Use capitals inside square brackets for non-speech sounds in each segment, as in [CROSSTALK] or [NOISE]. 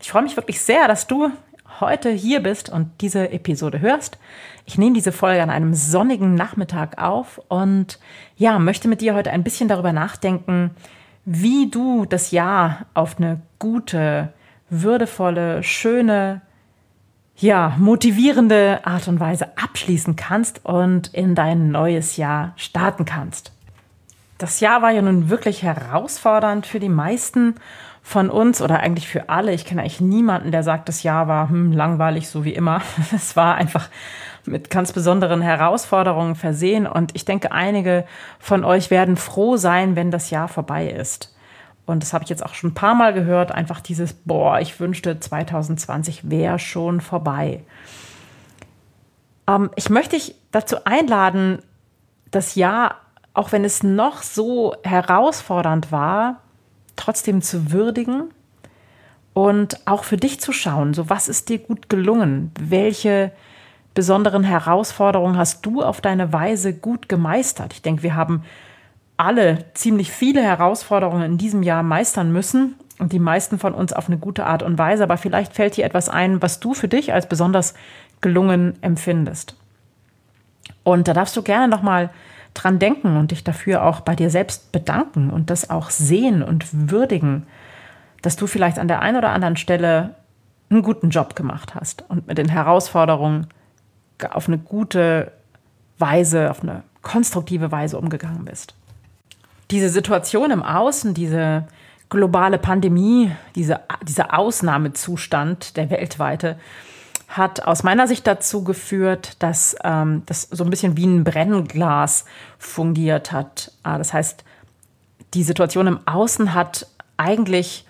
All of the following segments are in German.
Ich freue mich wirklich sehr, dass du heute hier bist und diese Episode hörst. Ich nehme diese Folge an einem sonnigen Nachmittag auf und ja, möchte mit dir heute ein bisschen darüber nachdenken, wie du das Jahr auf eine gute, würdevolle, schöne, ja, motivierende Art und Weise abschließen kannst und in dein neues Jahr starten kannst. Das Jahr war ja nun wirklich herausfordernd für die meisten von uns oder eigentlich für alle. Ich kenne eigentlich niemanden, der sagt, das Jahr war hm, langweilig, so wie immer. [LAUGHS] Es war einfach mit ganz besonderen Herausforderungen versehen. Und ich denke, einige von euch werden froh sein, wenn das Jahr vorbei ist. Und das habe ich jetzt auch schon ein paar Mal gehört. Einfach dieses, boah, ich wünschte, 2020 wäre schon vorbei. Ähm, ich möchte dich dazu einladen, das Jahr, auch wenn es noch so herausfordernd war, trotzdem zu würdigen und auch für dich zu schauen, so was ist dir gut gelungen, welche besonderen Herausforderungen hast du auf deine Weise gut gemeistert. Ich denke, wir haben alle ziemlich viele Herausforderungen in diesem Jahr meistern müssen und die meisten von uns auf eine gute Art und Weise, aber vielleicht fällt dir etwas ein, was du für dich als besonders gelungen empfindest. Und da darfst du gerne noch mal dran denken und dich dafür auch bei dir selbst bedanken und das auch sehen und würdigen, dass du vielleicht an der einen oder anderen Stelle einen guten Job gemacht hast und mit den Herausforderungen auf eine gute Weise, auf eine konstruktive Weise umgegangen bist. Diese Situation im Außen, diese globale Pandemie, diese, dieser Ausnahmezustand, der weltweite, hat aus meiner Sicht dazu geführt, dass ähm, das so ein bisschen wie ein Brennglas fungiert hat. Ah, das heißt, die Situation im Außen hat eigentlich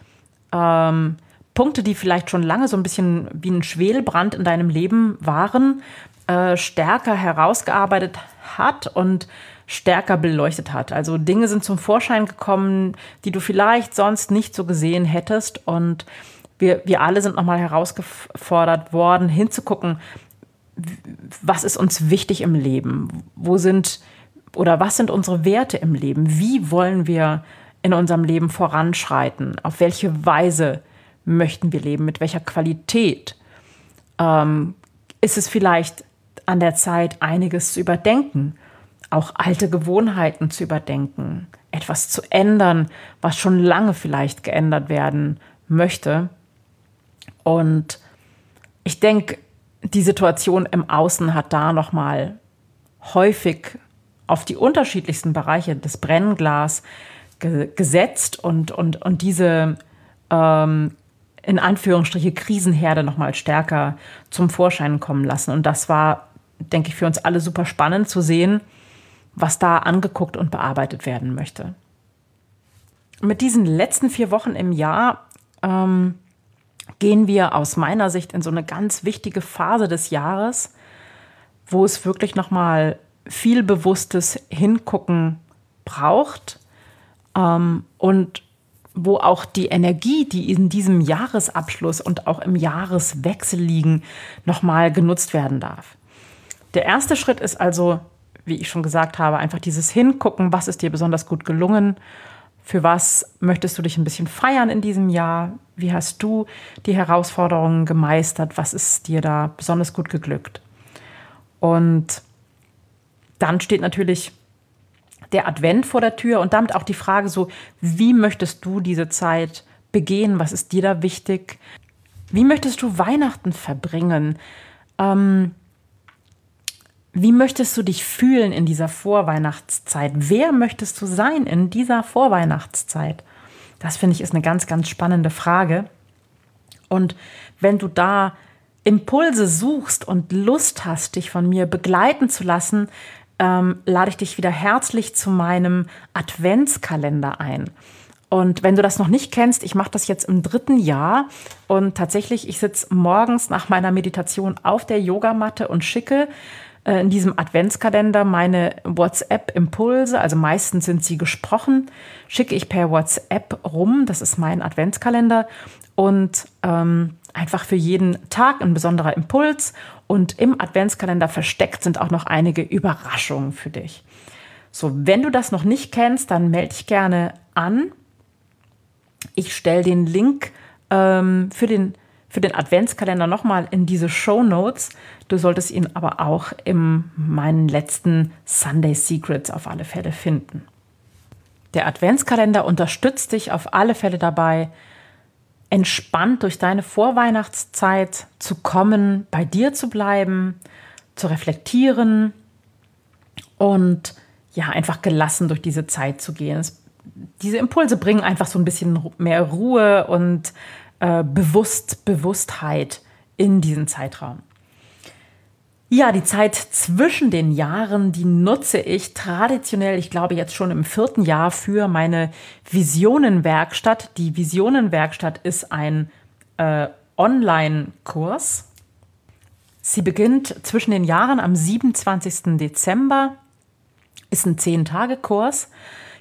ähm, Punkte, die vielleicht schon lange so ein bisschen wie ein Schwelbrand in deinem Leben waren, äh, stärker herausgearbeitet hat und stärker beleuchtet hat. Also Dinge sind zum Vorschein gekommen, die du vielleicht sonst nicht so gesehen hättest und wir, wir alle sind nochmal herausgefordert worden, hinzugucken, was ist uns wichtig im Leben? Wo sind oder was sind unsere Werte im Leben? Wie wollen wir in unserem Leben voranschreiten? Auf welche Weise möchten wir leben? Mit welcher Qualität? Ähm, ist es vielleicht an der Zeit, einiges zu überdenken? Auch alte Gewohnheiten zu überdenken? Etwas zu ändern, was schon lange vielleicht geändert werden möchte? Und ich denke, die Situation im Außen hat da nochmal häufig auf die unterschiedlichsten Bereiche des Brennglas ge gesetzt und, und, und diese ähm, in Anführungsstriche Krisenherde nochmal stärker zum Vorschein kommen lassen. Und das war, denke ich, für uns alle super spannend zu sehen, was da angeguckt und bearbeitet werden möchte. Mit diesen letzten vier Wochen im Jahr ähm, gehen wir aus meiner Sicht in so eine ganz wichtige Phase des Jahres, wo es wirklich noch mal viel bewusstes Hingucken braucht ähm, und wo auch die Energie, die in diesem Jahresabschluss und auch im Jahreswechsel liegen, noch mal genutzt werden darf. Der erste Schritt ist also, wie ich schon gesagt habe, einfach dieses Hingucken, was ist dir besonders gut gelungen für was möchtest du dich ein bisschen feiern in diesem Jahr? Wie hast du die Herausforderungen gemeistert? Was ist dir da besonders gut geglückt? Und dann steht natürlich der Advent vor der Tür und damit auch die Frage so, wie möchtest du diese Zeit begehen? Was ist dir da wichtig? Wie möchtest du Weihnachten verbringen? Ähm, wie möchtest du dich fühlen in dieser Vorweihnachtszeit? Wer möchtest du sein in dieser Vorweihnachtszeit? Das finde ich ist eine ganz, ganz spannende Frage. Und wenn du da Impulse suchst und Lust hast, dich von mir begleiten zu lassen, ähm, lade ich dich wieder herzlich zu meinem Adventskalender ein. Und wenn du das noch nicht kennst, ich mache das jetzt im dritten Jahr und tatsächlich, ich sitze morgens nach meiner Meditation auf der Yogamatte und schicke äh, in diesem Adventskalender meine WhatsApp-Impulse, also meistens sind sie gesprochen, schicke ich per WhatsApp rum. Das ist mein Adventskalender und ähm, einfach für jeden Tag ein besonderer Impuls. Und im Adventskalender versteckt sind auch noch einige Überraschungen für dich. So, wenn du das noch nicht kennst, dann melde dich gerne an. Ich stelle den Link ähm, für, den, für den Adventskalender nochmal in diese Show Notes. Du solltest ihn aber auch in meinen letzten Sunday Secrets auf alle Fälle finden. Der Adventskalender unterstützt dich auf alle Fälle dabei, entspannt durch deine Vorweihnachtszeit zu kommen, bei dir zu bleiben, zu reflektieren und ja, einfach gelassen durch diese Zeit zu gehen. Es, diese Impulse bringen einfach so ein bisschen mehr Ruhe und äh, Bewusst, Bewusstheit in diesen Zeitraum. Ja, die Zeit zwischen den Jahren, die nutze ich traditionell, ich glaube jetzt schon im vierten Jahr für meine Visionenwerkstatt. Die Visionenwerkstatt ist ein äh, Online-Kurs. Sie beginnt zwischen den Jahren am 27. Dezember, ist ein Zehn-Tage-Kurs.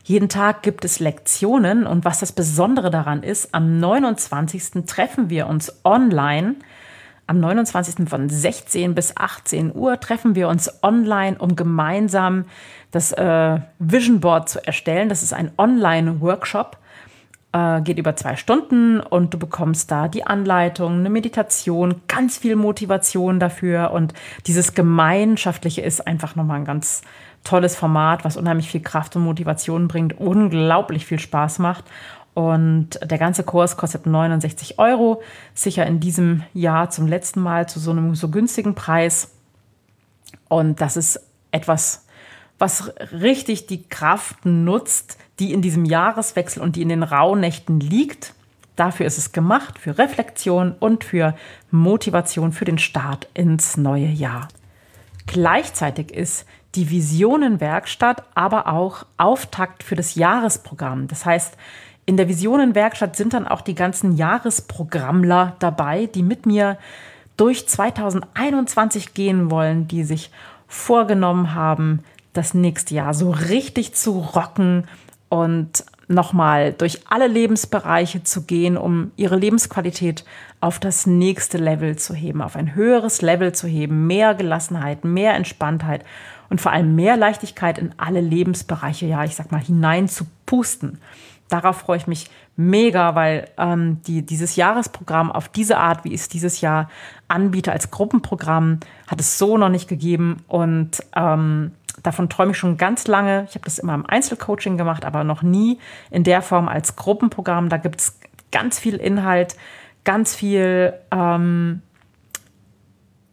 Jeden Tag gibt es Lektionen und was das Besondere daran ist, am 29. treffen wir uns online am 29. von 16 bis 18 Uhr treffen wir uns online, um gemeinsam das äh, Vision Board zu erstellen. Das ist ein Online-Workshop, äh, geht über zwei Stunden und du bekommst da die Anleitung, eine Meditation, ganz viel Motivation dafür und dieses Gemeinschaftliche ist einfach nochmal ein ganz tolles Format, was unheimlich viel Kraft und Motivation bringt, unglaublich viel Spaß macht und der ganze Kurs kostet 69 Euro. Sicher in diesem Jahr zum letzten Mal zu so einem so günstigen Preis. Und das ist etwas, was richtig die Kraft nutzt, die in diesem Jahreswechsel und die in den Rauhnächten liegt. Dafür ist es gemacht, für Reflexion und für Motivation für den Start ins neue Jahr. Gleichzeitig ist die Visionenwerkstatt aber auch Auftakt für das Jahresprogramm. Das heißt, in der Visionenwerkstatt sind dann auch die ganzen Jahresprogrammler dabei, die mit mir durch 2021 gehen wollen, die sich vorgenommen haben, das nächste Jahr so richtig zu rocken und nochmal durch alle Lebensbereiche zu gehen, um ihre Lebensqualität auf das nächste Level zu heben, auf ein höheres Level zu heben, mehr Gelassenheit, mehr Entspanntheit und vor allem mehr Leichtigkeit in alle Lebensbereiche, ja, ich sag mal, hinein zu pusten darauf freue ich mich mega, weil ähm, die, dieses Jahresprogramm auf diese Art, wie ich es dieses Jahr anbiete als Gruppenprogramm, hat es so noch nicht gegeben. Und ähm, davon träume ich schon ganz lange. Ich habe das immer im Einzelcoaching gemacht, aber noch nie in der Form als Gruppenprogramm. Da gibt es ganz viel Inhalt, ganz viel ähm,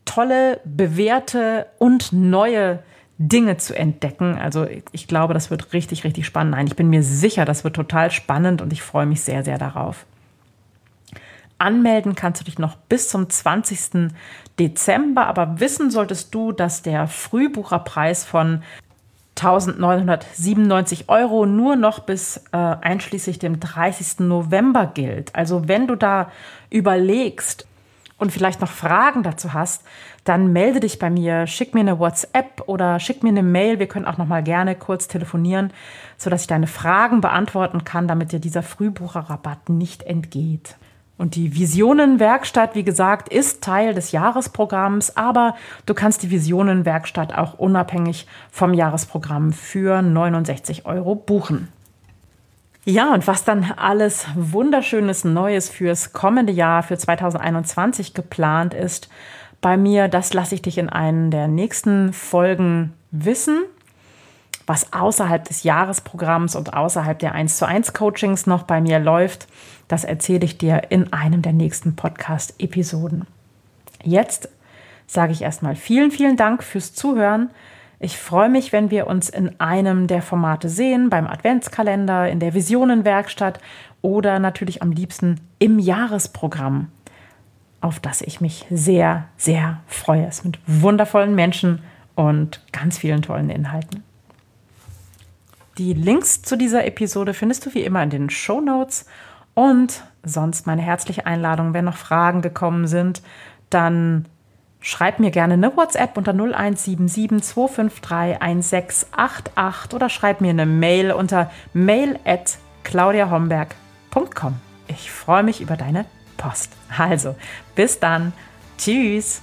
tolle, bewährte und neue Dinge zu entdecken. Also ich glaube, das wird richtig, richtig spannend. Nein, ich bin mir sicher, das wird total spannend und ich freue mich sehr, sehr darauf. Anmelden kannst du dich noch bis zum 20. Dezember, aber wissen solltest du, dass der Frühbucherpreis von 1997 Euro nur noch bis äh, einschließlich dem 30. November gilt. Also wenn du da überlegst, und vielleicht noch Fragen dazu hast, dann melde dich bei mir, schick mir eine WhatsApp oder schick mir eine Mail. Wir können auch noch mal gerne kurz telefonieren, sodass ich deine Fragen beantworten kann, damit dir dieser Frühbucherrabatt nicht entgeht. Und die Visionenwerkstatt, wie gesagt, ist Teil des Jahresprogramms, aber du kannst die Visionenwerkstatt auch unabhängig vom Jahresprogramm für 69 Euro buchen. Ja, und was dann alles wunderschönes Neues fürs kommende Jahr, für 2021 geplant ist bei mir, das lasse ich dich in einen der nächsten Folgen wissen. Was außerhalb des Jahresprogramms und außerhalb der 1 zu 1 Coachings noch bei mir läuft, das erzähle ich dir in einem der nächsten Podcast-Episoden. Jetzt sage ich erstmal vielen, vielen Dank fürs Zuhören. Ich freue mich, wenn wir uns in einem der Formate sehen, beim Adventskalender, in der Visionenwerkstatt oder natürlich am liebsten im Jahresprogramm, auf das ich mich sehr, sehr freue. Es mit wundervollen Menschen und ganz vielen tollen Inhalten. Die Links zu dieser Episode findest du wie immer in den Show Notes. Und sonst meine herzliche Einladung, wenn noch Fragen gekommen sind, dann schreib mir gerne eine WhatsApp unter 0177 253 1688 oder schreib mir eine Mail unter mail at claudiahomberg.com. Ich freue mich über deine Post. Also, bis dann. Tschüss.